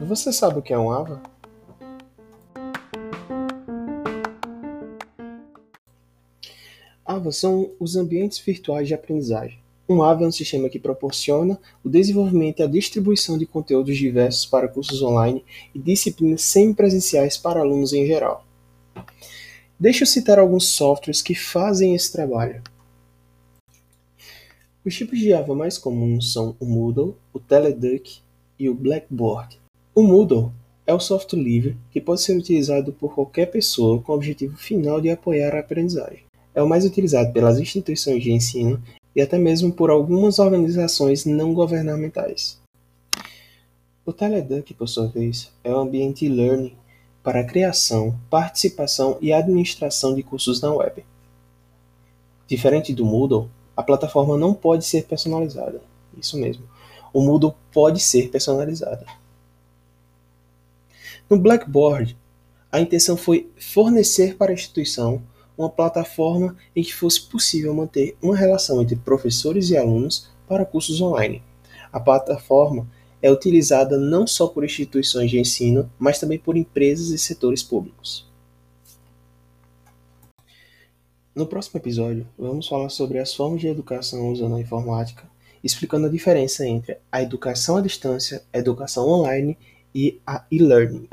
Você sabe o que é um AVA? AVA são os ambientes virtuais de aprendizagem. Um AVA é um sistema que proporciona o desenvolvimento e a distribuição de conteúdos diversos para cursos online e disciplinas semipresenciais para alunos em geral. Deixa eu citar alguns softwares que fazem esse trabalho. Os tipos de AVA mais comuns são o Moodle, o Teleduc e o Blackboard. O Moodle é o software livre que pode ser utilizado por qualquer pessoa com o objetivo final de apoiar a aprendizagem. É o mais utilizado pelas instituições de ensino e até mesmo por algumas organizações não governamentais. O Teleduc, por sua vez, é um ambiente e-learning para a criação, participação e administração de cursos na web. Diferente do Moodle, a plataforma não pode ser personalizada. Isso mesmo. O Moodle pode ser personalizada. No Blackboard, a intenção foi fornecer para a instituição uma plataforma em que fosse possível manter uma relação entre professores e alunos para cursos online. A plataforma é utilizada não só por instituições de ensino, mas também por empresas e setores públicos. No próximo episódio, vamos falar sobre as formas de educação usando a informática, explicando a diferença entre a educação à distância, a educação online e a e-learning.